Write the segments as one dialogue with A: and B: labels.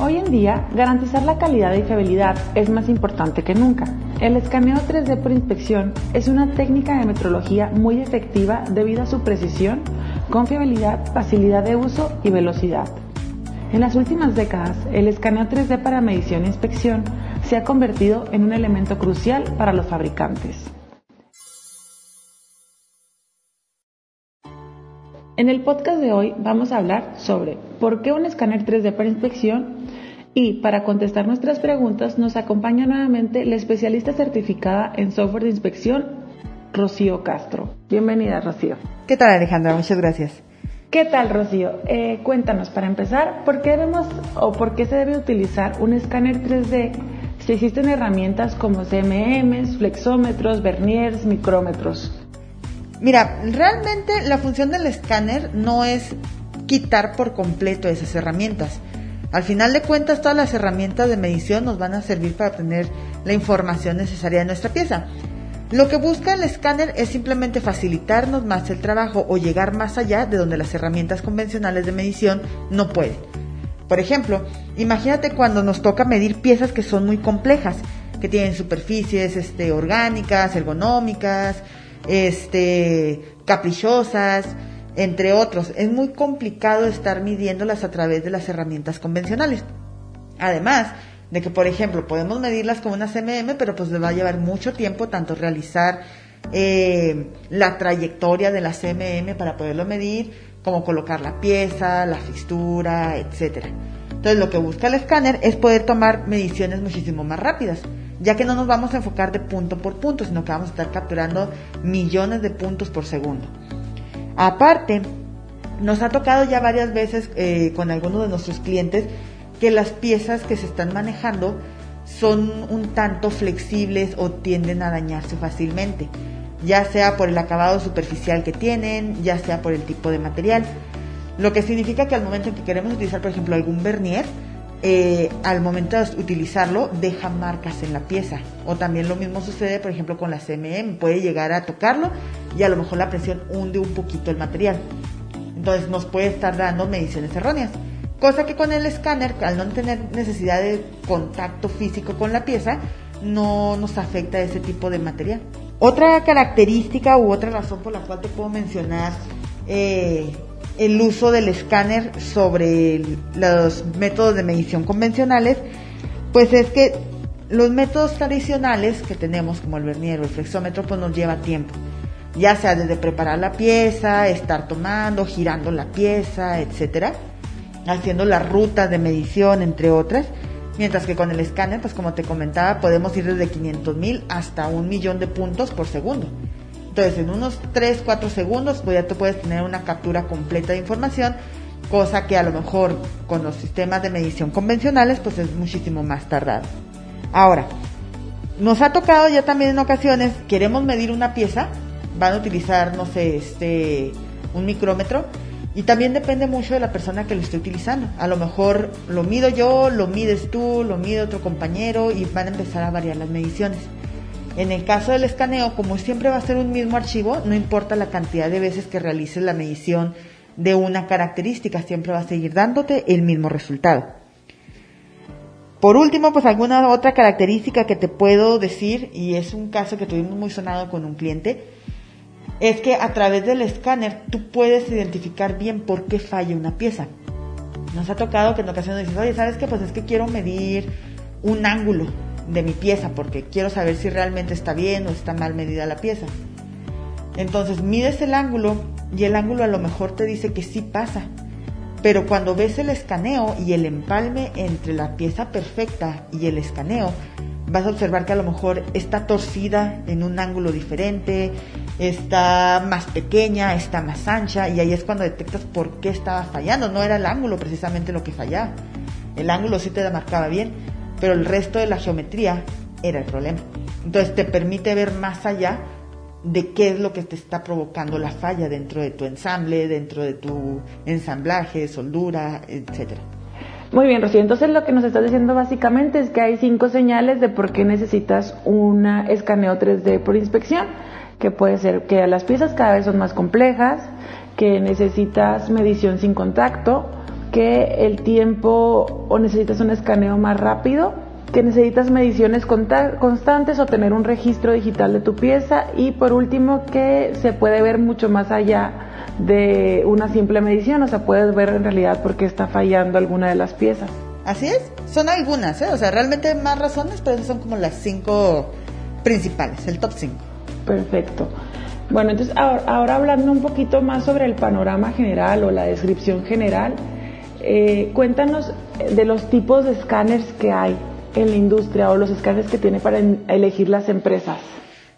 A: Hoy en día, garantizar la calidad y fiabilidad es más importante que nunca. El escaneo 3D por inspección es una técnica de metrología muy efectiva debido a su precisión, confiabilidad, facilidad de uso y velocidad. En las últimas décadas, el escaneo 3D para medición e inspección se ha convertido en un elemento crucial para los fabricantes. En el podcast de hoy vamos a hablar sobre por qué un escáner 3D para inspección y para contestar nuestras preguntas nos acompaña nuevamente la especialista certificada en software de inspección, Rocío Castro. Bienvenida, Rocío.
B: ¿Qué tal, Alejandra? Muchas gracias.
A: ¿Qué tal, Rocío? Eh, cuéntanos, para empezar, ¿por qué debemos o por qué se debe utilizar un escáner 3D si existen herramientas como CMMs, flexómetros, verniers, micrómetros?
B: Mira, realmente la función del escáner no es quitar por completo esas herramientas. Al final de cuentas, todas las herramientas de medición nos van a servir para obtener la información necesaria de nuestra pieza. Lo que busca el escáner es simplemente facilitarnos más el trabajo o llegar más allá de donde las herramientas convencionales de medición no pueden. Por ejemplo, imagínate cuando nos toca medir piezas que son muy complejas, que tienen superficies este, orgánicas, ergonómicas, este, caprichosas, entre otros. Es muy complicado estar midiéndolas a través de las herramientas convencionales. Además de que, por ejemplo, podemos medirlas con una CMM, pero pues le va a llevar mucho tiempo tanto realizar eh, la trayectoria de la CMM para poderlo medir, como colocar la pieza, la fixtura, etcétera. Entonces lo que busca el escáner es poder tomar mediciones muchísimo más rápidas ya que no nos vamos a enfocar de punto por punto, sino que vamos a estar capturando millones de puntos por segundo. Aparte, nos ha tocado ya varias veces eh, con algunos de nuestros clientes que las piezas que se están manejando son un tanto flexibles o tienden a dañarse fácilmente, ya sea por el acabado superficial que tienen, ya sea por el tipo de material. Lo que significa que al momento en que queremos utilizar, por ejemplo, algún vernier, eh, al momento de utilizarlo deja marcas en la pieza. O también lo mismo sucede, por ejemplo, con la CMM. Puede llegar a tocarlo y a lo mejor la presión hunde un poquito el material. Entonces nos puede estar dando mediciones erróneas. Cosa que con el escáner, al no tener necesidad de contacto físico con la pieza, no nos afecta ese tipo de material. Otra característica u otra razón por la cual te puedo mencionar eh, el uso del escáner sobre los métodos de medición convencionales, pues es que los métodos tradicionales que tenemos, como el vernier o el flexómetro, pues nos lleva tiempo. Ya sea desde preparar la pieza, estar tomando, girando la pieza, etcétera, haciendo las rutas de medición, entre otras. Mientras que con el escáner, pues como te comentaba, podemos ir desde 500 mil hasta un millón de puntos por segundo. Entonces, en unos 3, 4 segundos, pues ya tú puedes tener una captura completa de información, cosa que a lo mejor con los sistemas de medición convencionales, pues es muchísimo más tardado. Ahora, nos ha tocado ya también en ocasiones, queremos medir una pieza, van a utilizar, no sé, este, un micrómetro, y también depende mucho de la persona que lo esté utilizando. A lo mejor lo mido yo, lo mides tú, lo mide otro compañero y van a empezar a variar las mediciones. En el caso del escaneo, como siempre va a ser un mismo archivo, no importa la cantidad de veces que realices la medición de una característica, siempre va a seguir dándote el mismo resultado. Por último, pues alguna otra característica que te puedo decir, y es un caso que tuvimos muy sonado con un cliente, es que a través del escáner tú puedes identificar bien por qué falla una pieza. Nos ha tocado que en ocasiones dices, oye, ¿sabes qué? Pues es que quiero medir un ángulo de mi pieza porque quiero saber si realmente está bien o está mal medida la pieza. Entonces mides el ángulo y el ángulo a lo mejor te dice que sí pasa. Pero cuando ves el escaneo y el empalme entre la pieza perfecta y el escaneo, vas a observar que a lo mejor está torcida en un ángulo diferente, está más pequeña, está más ancha y ahí es cuando detectas por qué estaba fallando. No era el ángulo precisamente lo que fallaba. El ángulo sí te marcaba bien, pero el resto de la geometría era el problema. Entonces te permite ver más allá de qué es lo que te está provocando la falla dentro de tu ensamble, dentro de tu ensamblaje, soldura, etcétera.
A: Muy bien, Rocío. Entonces lo que nos estás diciendo básicamente es que hay cinco señales de por qué necesitas un escaneo 3D por inspección, que puede ser que las piezas cada vez son más complejas, que necesitas medición sin contacto, que el tiempo o necesitas un escaneo más rápido, que necesitas mediciones constantes o tener un registro digital de tu pieza y por último que se puede ver mucho más allá de una simple medición, o sea, puedes ver en realidad por qué está fallando alguna de las piezas.
B: Así es, son algunas, ¿eh? o sea, realmente hay más razones, pero esas son como las cinco principales, el top 5.
A: Perfecto. Bueno, entonces ahora, hablando un poquito más sobre el panorama general o la descripción general, eh, cuéntanos de los tipos de escáneres que hay en la industria o los escáneres que tiene para elegir las empresas.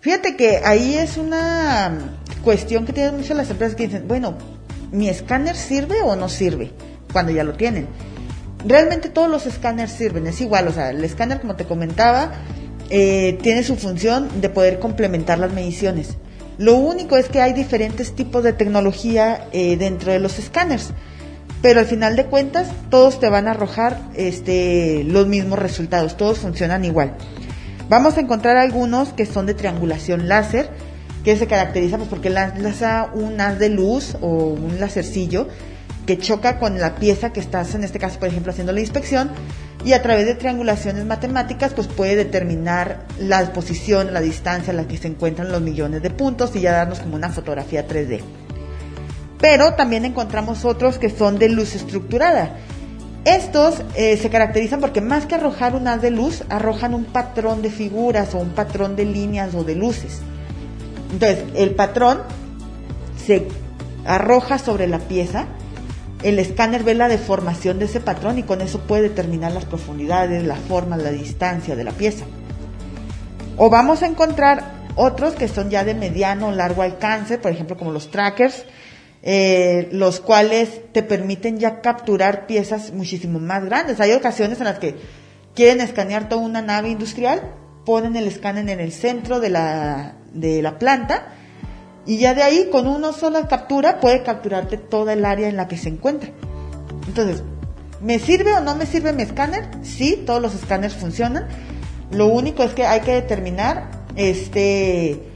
B: Fíjate que ahí es una cuestión que tienen muchas las empresas que dicen, bueno, ¿mi escáner sirve o no sirve? Cuando ya lo tienen. Realmente todos los escáneres sirven, es igual, o sea, el escáner como te comentaba eh, tiene su función de poder complementar las mediciones. Lo único es que hay diferentes tipos de tecnología eh, dentro de los escáneres, pero al final de cuentas todos te van a arrojar este, los mismos resultados, todos funcionan igual. Vamos a encontrar algunos que son de triangulación láser, que se caracteriza pues, porque lanza un haz de luz o un lacercillo que choca con la pieza que estás, en este caso, por ejemplo, haciendo la inspección, y a través de triangulaciones matemáticas, pues puede determinar la posición, la distancia a la que se encuentran los millones de puntos y ya darnos como una fotografía 3D. Pero también encontramos otros que son de luz estructurada. Estos eh, se caracterizan porque más que arrojar un haz de luz, arrojan un patrón de figuras o un patrón de líneas o de luces. Entonces, el patrón se arroja sobre la pieza el escáner ve la deformación de ese patrón y con eso puede determinar las profundidades, la forma, la distancia de la pieza. O vamos a encontrar otros que son ya de mediano o largo alcance, por ejemplo como los trackers, eh, los cuales te permiten ya capturar piezas muchísimo más grandes. Hay ocasiones en las que quieren escanear toda una nave industrial, ponen el escáner en el centro de la, de la planta y ya de ahí, con una sola captura, puede capturarte toda el área en la que se encuentra. Entonces, ¿me sirve o no me sirve mi escáner? Sí, todos los escáneres funcionan. Lo único es que hay que determinar este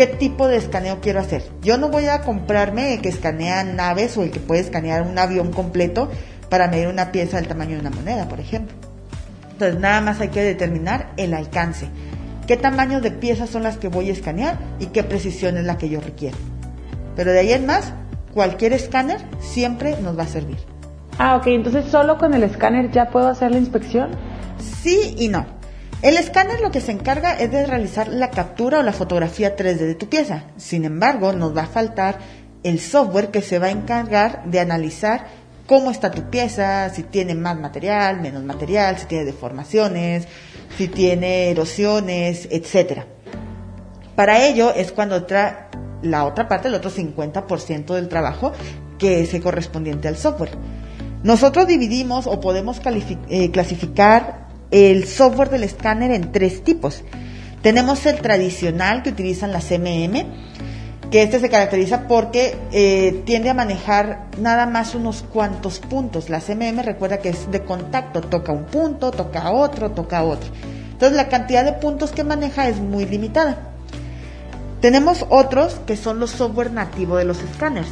B: qué tipo de escaneo quiero hacer. Yo no voy a comprarme el que escanea naves o el que puede escanear un avión completo para medir una pieza del tamaño de una moneda, por ejemplo. Entonces, nada más hay que determinar el alcance qué tamaño de piezas son las que voy a escanear y qué precisión es la que yo requiero. Pero de ahí en más, cualquier escáner siempre nos va a servir.
A: Ah, ok, entonces solo con el escáner ya puedo hacer la inspección.
B: Sí y no. El escáner lo que se encarga es de realizar la captura o la fotografía 3D de tu pieza. Sin embargo, nos va a faltar el software que se va a encargar de analizar cómo está tu pieza, si tiene más material, menos material, si tiene deformaciones, si tiene erosiones, etcétera. Para ello es cuando entra la otra parte, el otro 50% del trabajo, que es correspondiente al software. Nosotros dividimos o podemos eh, clasificar el software del escáner en tres tipos. Tenemos el tradicional que utilizan las CMM, que este se caracteriza porque eh, tiende a manejar nada más unos cuantos puntos. La CMM recuerda que es de contacto, toca un punto, toca otro, toca otro. Entonces la cantidad de puntos que maneja es muy limitada. Tenemos otros que son los software nativo de los escáneres.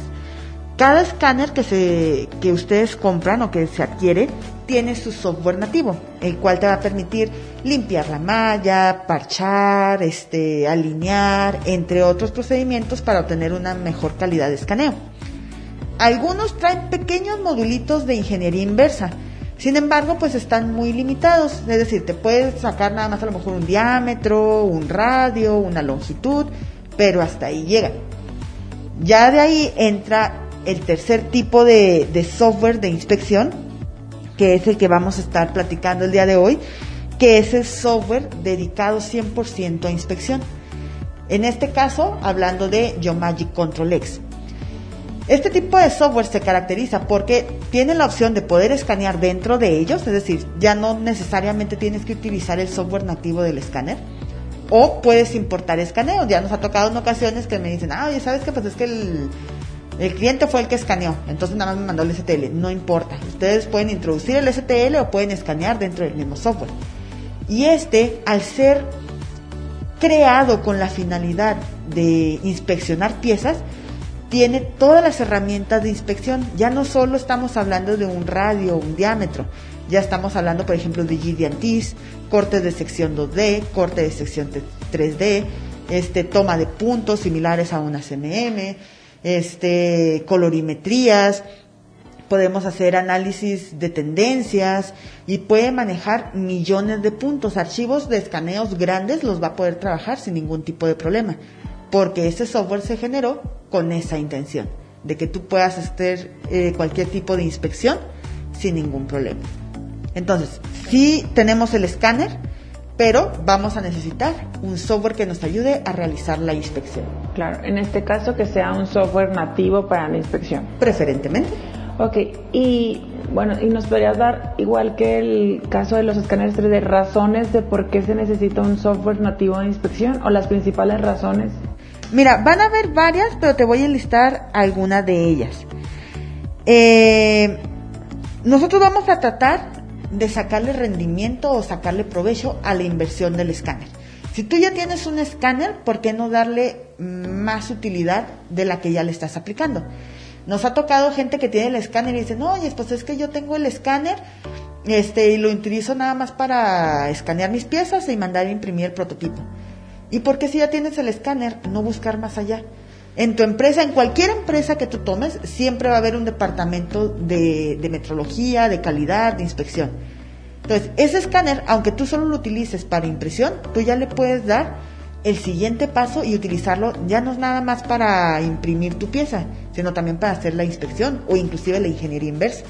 B: Cada escáner que, se, que ustedes compran o que se adquiere tiene su software nativo, el cual te va a permitir limpiar la malla, parchar, este, alinear, entre otros procedimientos para obtener una mejor calidad de escaneo. Algunos traen pequeños modulitos de ingeniería inversa, sin embargo, pues están muy limitados, es decir, te puedes sacar nada más a lo mejor un diámetro, un radio, una longitud, pero hasta ahí llega. Ya de ahí entra el tercer tipo de, software de inspección, que es el que vamos a estar platicando el día de hoy, que es el software dedicado 100% a inspección. En este caso, hablando de Geomagic Control X. Este tipo de software se caracteriza porque tiene la opción de poder escanear dentro de ellos, es decir, ya no necesariamente tienes que utilizar el software nativo del escáner, o puedes importar escaneo. Ya nos ha tocado en ocasiones que me dicen, ah, oye, ¿sabes qué? Pues es que el, el cliente fue el que escaneó, entonces nada más me mandó el STL. No importa. Ustedes pueden introducir el STL o pueden escanear dentro del mismo software. Y este, al ser creado con la finalidad de inspeccionar piezas, tiene todas las herramientas de inspección. Ya no solo estamos hablando de un radio, un diámetro, ya estamos hablando, por ejemplo, de GDNTs, cortes de sección 2D, corte de sección 3D, este, toma de puntos similares a una CMM, este, colorimetrías, podemos hacer análisis de tendencias y puede manejar millones de puntos. Archivos de escaneos grandes los va a poder trabajar sin ningún tipo de problema, porque ese software se generó con esa intención, de que tú puedas hacer eh, cualquier tipo de inspección sin ningún problema. Entonces, sí tenemos el escáner, pero vamos a necesitar un software que nos ayude a realizar la inspección.
A: Claro, en este caso que sea un software nativo para la inspección.
B: Preferentemente.
A: Ok, y bueno, y nos podrías dar, igual que el caso de los escáneres 3D, razones de por qué se necesita un software nativo de inspección o las principales razones.
B: Mira, van a haber varias, pero te voy a enlistar algunas de ellas. Eh, nosotros vamos a tratar de sacarle rendimiento o sacarle provecho a la inversión del escáner. Si tú ya tienes un escáner, ¿por qué no darle más utilidad de la que ya le estás aplicando? Nos ha tocado gente que tiene el escáner y dice, no, oye, pues es que yo tengo el escáner este, y lo utilizo nada más para escanear mis piezas y mandar a imprimir el prototipo. ¿Y por qué si ya tienes el escáner, no buscar más allá? En tu empresa, en cualquier empresa que tú tomes, siempre va a haber un departamento de, metrología, de calidad, de inspección. Entonces, ese escáner, aunque tú solo lo utilices para impresión, tú ya le puedes dar el siguiente paso y utilizarlo ya no es nada más para imprimir tu pieza, sino también para hacer la inspección o inclusive la ingeniería inversa.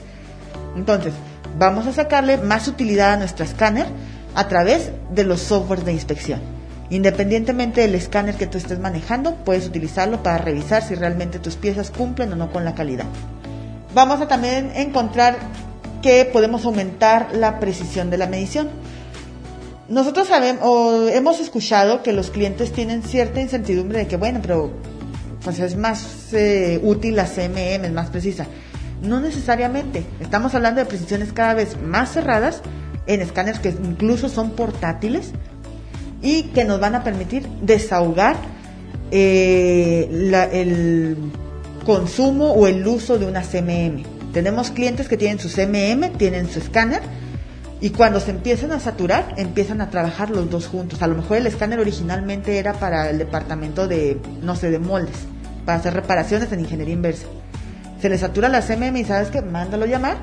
B: Entonces, vamos a sacarle más utilidad a nuestro escáner a través de los softwares de inspección. Independientemente del escáner que tú estés manejando, puedes utilizarlo para revisar si realmente tus piezas cumplen o no con la calidad. Vamos a también encontrar que podemos aumentar la precisión de la medición. Nosotros sabemos hemos escuchado que los clientes tienen cierta incertidumbre de que, bueno, pero pues es más eh, útil la CMM, es más precisa. No necesariamente. Estamos hablando de precisiones cada vez más cerradas en escáneres que incluso son portátiles y que nos van a permitir desahogar eh, el consumo o el uso de una CMM. Tenemos clientes que tienen su CMM, tienen su escáner y cuando se empiezan a saturar empiezan a trabajar los dos juntos. A lo mejor el escáner originalmente era para el departamento de, no sé, de moldes, para hacer reparaciones en ingeniería inversa. Se les satura la CMM y sabes que mándalo llamar,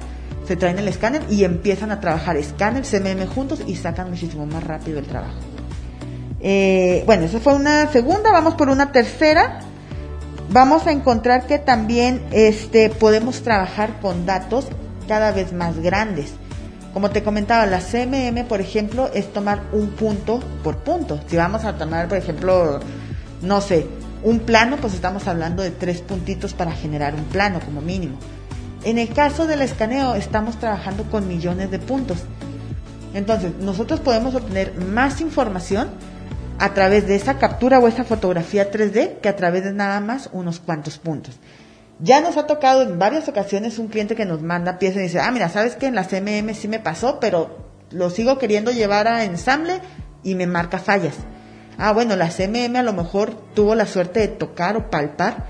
B: se traen el escáner y empiezan a trabajar escáner, CMM juntos y sacan muchísimo más rápido el trabajo. Eh, bueno, esa fue una segunda, vamos por una tercera. Vamos a encontrar que también este, podemos trabajar con datos cada vez más grandes. Como te comentaba, la CMM, por ejemplo, es tomar un punto por punto. Si vamos a tomar, por ejemplo, no sé, un plano, pues estamos hablando de tres puntitos para generar un plano como mínimo. En el caso del escaneo, estamos trabajando con millones de puntos. Entonces, nosotros podemos obtener más información a través de esa captura o esa fotografía 3D que a través de nada más unos cuantos puntos. Ya nos ha tocado en varias ocasiones un cliente que nos manda piezas y dice, ah, mira, sabes que en la CMM sí me pasó, pero lo sigo queriendo llevar a ensamble y me marca fallas. Ah, bueno, la CMM a lo mejor tuvo la suerte de tocar o palpar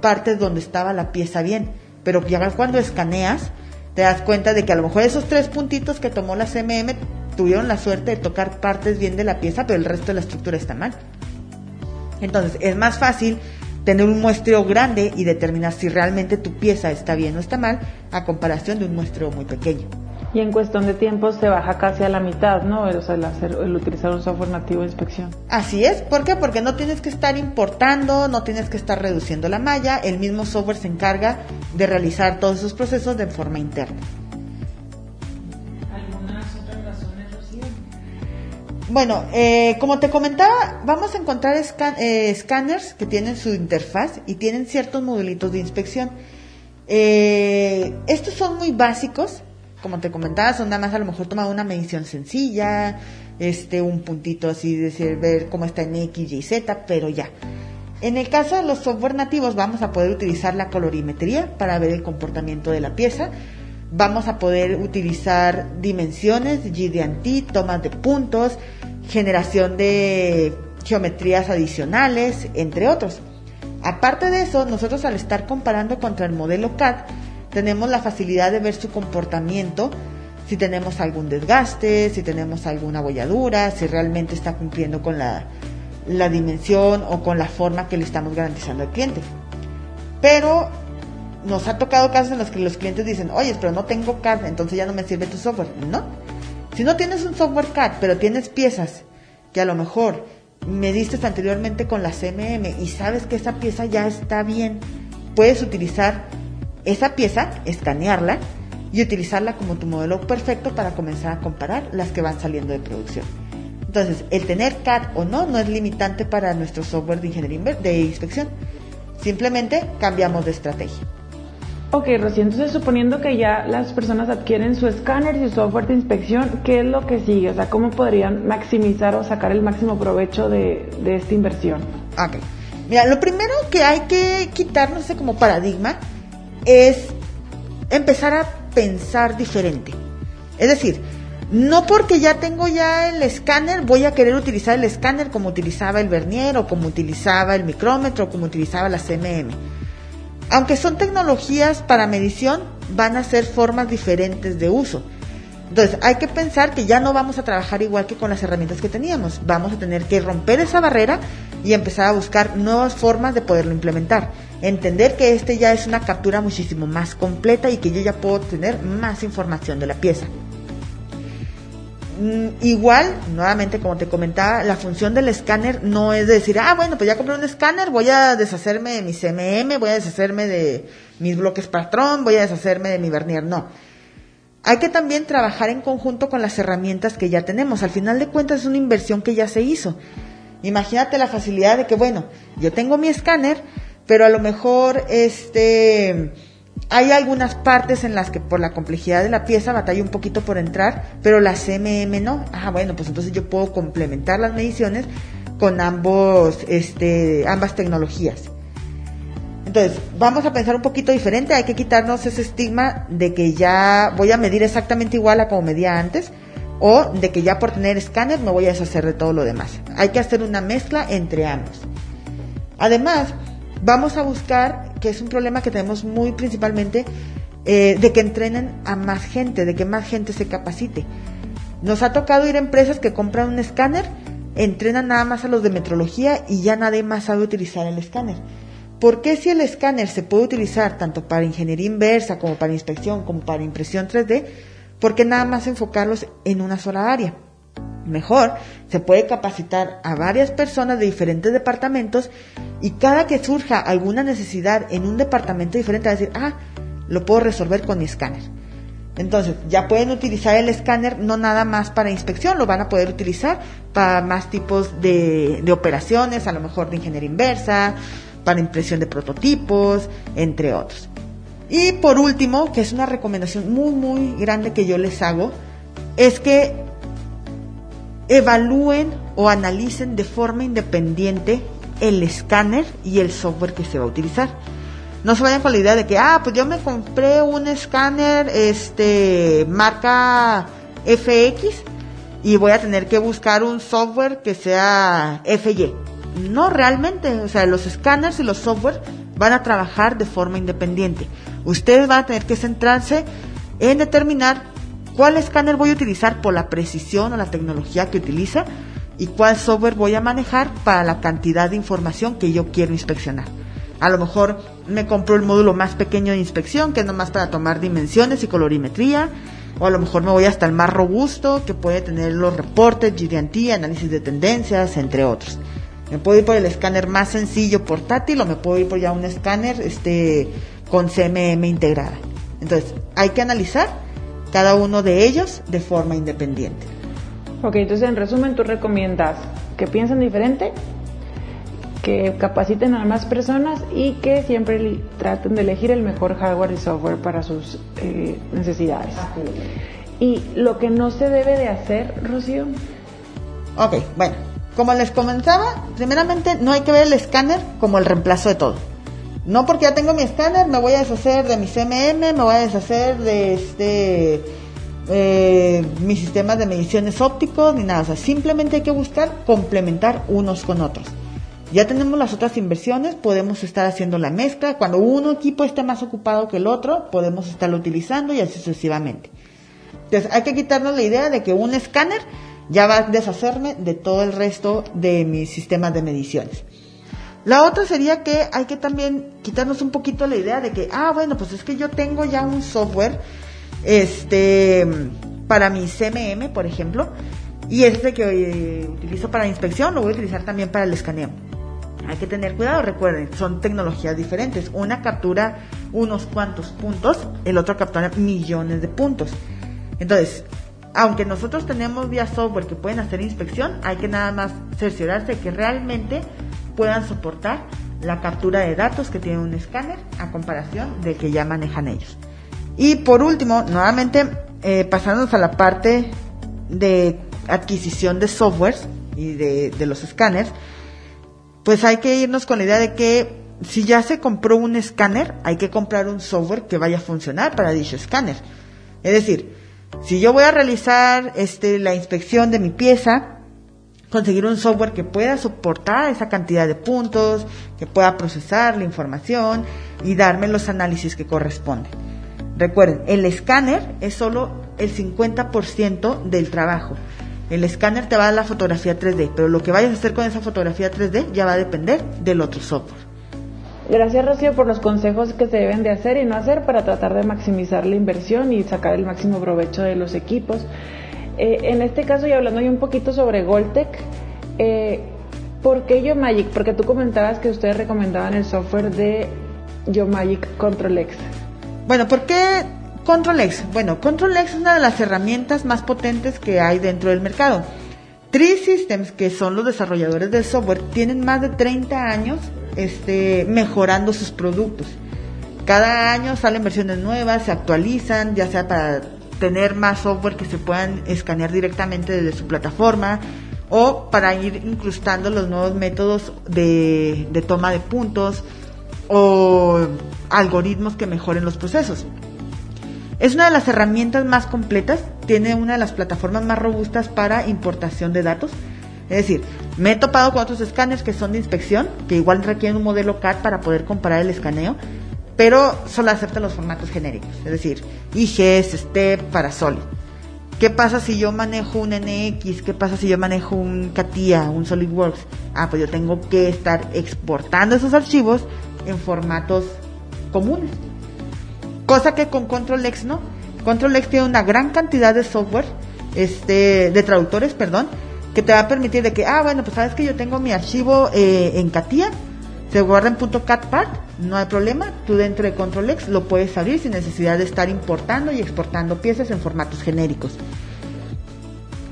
B: partes donde estaba la pieza bien, pero ya cuando escaneas te das cuenta de que a lo mejor esos tres puntitos que tomó la CMM tuvieron la suerte de tocar partes bien de la pieza, pero el resto de la estructura está mal. Entonces, es más fácil tener un muestreo grande y determinar si realmente tu pieza está bien o está mal, a comparación de un muestreo muy pequeño.
A: Y en cuestión de tiempo se baja casi a la mitad, ¿no? El, el, utilizar un software nativo de inspección.
B: Así es, ¿por qué? Porque no tienes que estar importando, no tienes que estar reduciendo la malla, el mismo software se encarga de realizar todos esos procesos de forma interna. Bueno, eh, como te comentaba, vamos a encontrar eh, escáneres que tienen su interfaz y tienen ciertos modulitos de inspección. Eh, estos son muy básicos, como te comentaba, son nada más a lo mejor tomar una medición sencilla, este, un puntito así, decir, ver cómo está en X, Y, Z, pero ya. En el caso de los software nativos vamos a poder utilizar la colorimetría para ver el comportamiento de la pieza. Vamos a poder utilizar dimensiones, GD&T, tomas de puntos, generación de geometrías adicionales, entre otros. Aparte de eso, nosotros al estar comparando contra el modelo CAD, tenemos la facilidad de ver su comportamiento, si tenemos algún desgaste, si tenemos alguna bolladura, si realmente está cumpliendo con la, la dimensión o con la forma que le estamos garantizando al cliente. Pero nos ha tocado casos en los que los clientes dicen, oye, pero no tengo CAD, entonces ya no me sirve tu software. No. Si no tienes un software CAD, pero tienes piezas que a lo mejor me diste anteriormente con la CMM y sabes que esa pieza ya está bien, puedes utilizar esa pieza, escanearla y utilizarla como tu modelo perfecto para comenzar a comparar las que van saliendo de producción. Entonces, el tener CAD o no no es limitante para nuestro software de ingeniería de inspección. Simplemente cambiamos de estrategia.
A: Ok, Rocío, entonces suponiendo que ya las personas adquieren su escáner y su software de inspección, ¿qué es lo que sigue? O sea, ¿cómo podrían maximizar o sacar el máximo provecho de, esta inversión?
B: Ok. Mira, lo primero que hay que quitarnos como paradigma es empezar a pensar diferente. Es decir, no porque ya tengo ya el escáner, voy a querer utilizar el escáner como utilizaba el vernier o como utilizaba el micrómetro o como utilizaba la CMM aunque son tecnologías para medición, van a ser formas diferentes de uso. Entonces, hay que pensar que ya no vamos a trabajar igual que con las herramientas que teníamos. Vamos a tener que romper esa barrera y empezar a buscar nuevas formas de poderlo implementar. Entender que este ya es una captura muchísimo más completa y que yo ya puedo tener más información de la pieza. Mm, igual, nuevamente como te comentaba, la función del escáner no es decir, ah, bueno, pues ya compré un escáner, voy a deshacerme de mi CMM, voy a deshacerme de mis bloques patrón, voy a deshacerme de mi vernier, no. Hay que también trabajar en conjunto con las herramientas que ya tenemos. Al final de cuentas es una inversión que ya se hizo. Imagínate la facilidad de que, bueno, yo tengo mi escáner, pero a lo mejor este hay algunas partes en las que por la complejidad de la pieza batalla un poquito por entrar, pero la CMM no. Ah, bueno, pues entonces yo puedo complementar las mediciones con ambos, este, ambas tecnologías. Entonces, vamos a pensar un poquito diferente, hay que quitarnos ese estigma de que ya voy a medir exactamente igual a como medía antes, o de que ya por tener escáner me voy a deshacer de todo lo demás. Hay que hacer una mezcla entre ambos. Además, vamos a buscar, que es un problema que tenemos muy principalmente, eh, de que entrenen a más gente, de que más gente se capacite. Nos ha tocado ir a empresas que compran un escáner, entrenan nada más a los de metrología y ya nadie más sabe utilizar el escáner. ¿Por qué si el escáner se puede utilizar tanto para ingeniería inversa como para inspección como para impresión 3D? ¿Por qué nada más enfocarlos en una sola área? Mejor, se puede capacitar a varias personas de diferentes departamentos y cada que surja alguna necesidad en un departamento diferente, a decir, ah, lo puedo resolver con mi escáner. Entonces, ya pueden utilizar el escáner no nada más para inspección, lo van a poder utilizar para más tipos de, de operaciones, a lo mejor de ingeniería inversa, para impresión de prototipos, entre otros. Y por último, que es una recomendación muy, muy grande que yo les hago, es que evalúen o analicen de forma independiente el escáner y el software que se va a utilizar. No se vayan con la idea de que, ah, pues yo me compré un escáner, este, marca FX y voy a tener que buscar un software que sea FY. No realmente, o sea, los escáneres y los software van a trabajar de forma independiente. Ustedes van a tener que centrarse en determinar cuál escáner voy a utilizar por la precisión o la tecnología que utiliza y cuál software voy a manejar para la cantidad de información que yo quiero inspeccionar. A lo mejor me compro el módulo más pequeño de inspección, que es nomás para tomar dimensiones y colorimetría, o a lo mejor me voy hasta el más robusto, que puede tener los reportes, GD&T, análisis de tendencias, entre otros. Me puedo ir por el escáner más sencillo portátil o me puedo ir por ya un escáner este, con CMM integrada. Entonces, hay que analizar cada uno de ellos de forma independiente.
A: Ok, entonces en resumen tú recomiendas que piensen diferente, que capaciten a más personas y que siempre traten de elegir el mejor hardware y software para sus eh, necesidades. Y lo que no se debe de hacer, Rocío.
B: Ok, bueno, como les comentaba, primeramente no hay que ver el escáner como el reemplazo de todo. No porque ya tengo mi escáner, me voy a deshacer de mi CMM, me voy a deshacer de este eh, mis sistemas de mediciones ópticos ni nada. O sea, simplemente hay que buscar complementar unos con otros. Ya tenemos las otras inversiones, podemos estar haciendo la mezcla. Cuando uno equipo esté más ocupado que el otro, podemos estarlo utilizando y así sucesivamente. Entonces hay que quitarnos la idea de que un escáner ya va a deshacerme de todo el resto de mis sistemas de mediciones. La otra sería que hay que también quitarnos un poquito la idea de que, ah, bueno, pues es que yo tengo ya un software, este, para mi CMM, por ejemplo, y este que eh, utilizo para inspección lo voy a utilizar también para el escaneo. Hay que tener cuidado, recuerden, son tecnologías diferentes. Una captura unos cuantos puntos, el otro captura millones de puntos. Entonces, aunque nosotros tenemos vía software que pueden hacer inspección, hay que nada más cerciorarse que realmente puedan soportar la captura de datos que tiene un escáner a comparación de que ya manejan ellos. Y por último, nuevamente, eh, pasándonos a la parte de adquisición de softwares y de, de los escáneres, pues hay que irnos con la idea de que si ya se compró un escáner, hay que comprar un software que vaya a funcionar para dicho escáner. Es decir, si yo voy a realizar este, la inspección de mi pieza, conseguir un software que pueda soportar esa cantidad de puntos, que pueda procesar la información y darme los análisis que corresponden. Recuerden, el escáner es solo el 50% del trabajo. El escáner te va a dar la fotografía 3D, pero lo que vayas a hacer con esa fotografía 3D ya va a depender del otro software.
A: Gracias Rocío por los consejos que se deben de hacer y no hacer para tratar de maximizar la inversión y sacar el máximo provecho de los equipos. Eh, en este caso, y hablando un poquito sobre Goltec, eh, ¿por qué YoMagic? Porque tú comentabas que ustedes recomendaban el software de YoMagic ControlX.
B: Bueno, ¿por qué ControlX? Bueno, ControlX es una de las herramientas más potentes que hay dentro del mercado. Tree Systems, que son los desarrolladores del software, tienen más de 30 años este, mejorando sus productos. Cada año salen versiones nuevas, se actualizan, ya sea para tener más software que se puedan escanear directamente desde su plataforma o para ir incrustando los nuevos métodos de, toma de puntos o algoritmos que mejoren los procesos. Es una de las herramientas más completas, tiene una de las plataformas más robustas para importación de datos es decir, me he topado con otros escáneres que son de inspección, que igual requieren un modelo CAD para poder comparar el escaneo, pero solo aceptan los formatos genéricos, es decir, IGS, STEP, para Solid. ¿Qué pasa si yo manejo un NX? ¿Qué pasa si yo manejo un CATIA, un SolidWorks? Ah, pues yo tengo que estar exportando esos archivos en formatos comunes. Cosa que con ControlX no. ControlX tiene una gran cantidad de software, este, de traductores, perdón, que te va a permitir de que, ah, bueno, pues sabes que yo tengo mi archivo eh, en CATIA, se guarda en .catpart, no hay problema, tú dentro de ControlX lo puedes abrir sin necesidad de estar importando y exportando piezas en formatos genéricos.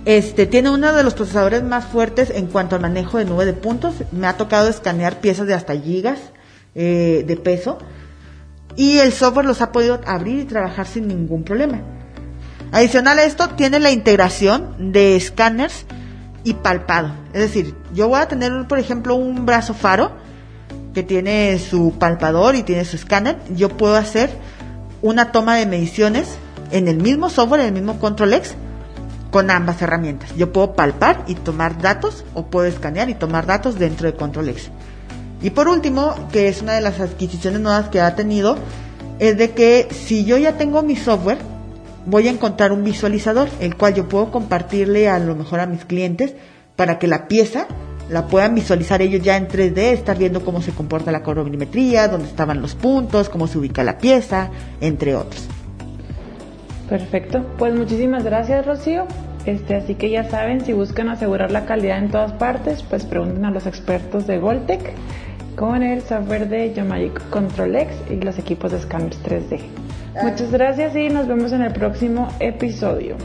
B: Este tiene uno de los procesadores más fuertes en cuanto al manejo de nube de puntos. Me ha tocado escanear piezas de hasta gigas eh, de peso y el software los ha podido abrir y trabajar sin ningún problema. Adicional a esto, tiene la integración de escáneres y palpado. Es decir, yo voy a tener, por ejemplo, un brazo faro que tiene su palpador y tiene su escáner. Yo puedo hacer una toma de mediciones en el mismo software, en el mismo Control con ambas herramientas. Yo puedo palpar y tomar datos o puedo escanear y tomar datos dentro de Control. Y por último, que es una de las adquisiciones nuevas que ha tenido, es de que si yo ya tengo mi software, voy a encontrar un visualizador, el cual yo puedo compartirle a lo mejor a mis clientes para que la pieza la puedan visualizar ellos ya en 3D, estar viendo cómo se comporta la colorimetría, dónde estaban los puntos, cómo se ubica la pieza, entre otros.
A: Perfecto, pues muchísimas gracias Rocío. Este, así que ya saben, si buscan asegurar la calidad en todas partes, pues pregunten a los expertos de Goltec con el software de Yomagic Control X y los equipos de escáneres 3D. Muchas gracias y nos vemos en el próximo episodio.